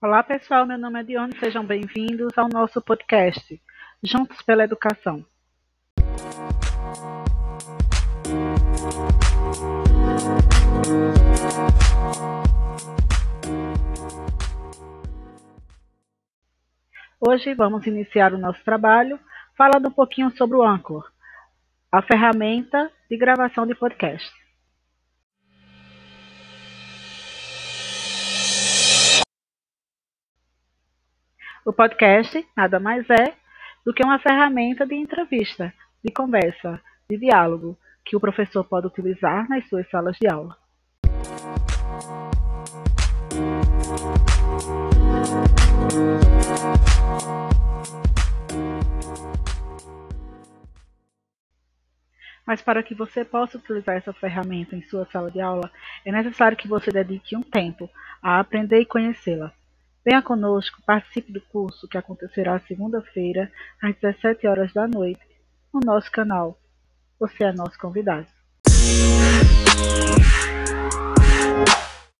Olá pessoal, meu nome é Dione, sejam bem-vindos ao nosso podcast Juntos pela Educação. Hoje vamos iniciar o nosso trabalho falando um pouquinho sobre o Anchor, a ferramenta de gravação de podcast. O podcast nada mais é do que uma ferramenta de entrevista, de conversa, de diálogo, que o professor pode utilizar nas suas salas de aula. Mas para que você possa utilizar essa ferramenta em sua sala de aula, é necessário que você dedique um tempo a aprender e conhecê-la. Venha conosco, participe do curso que acontecerá segunda-feira, às 17 horas da noite, no nosso canal. Você é nosso convidado.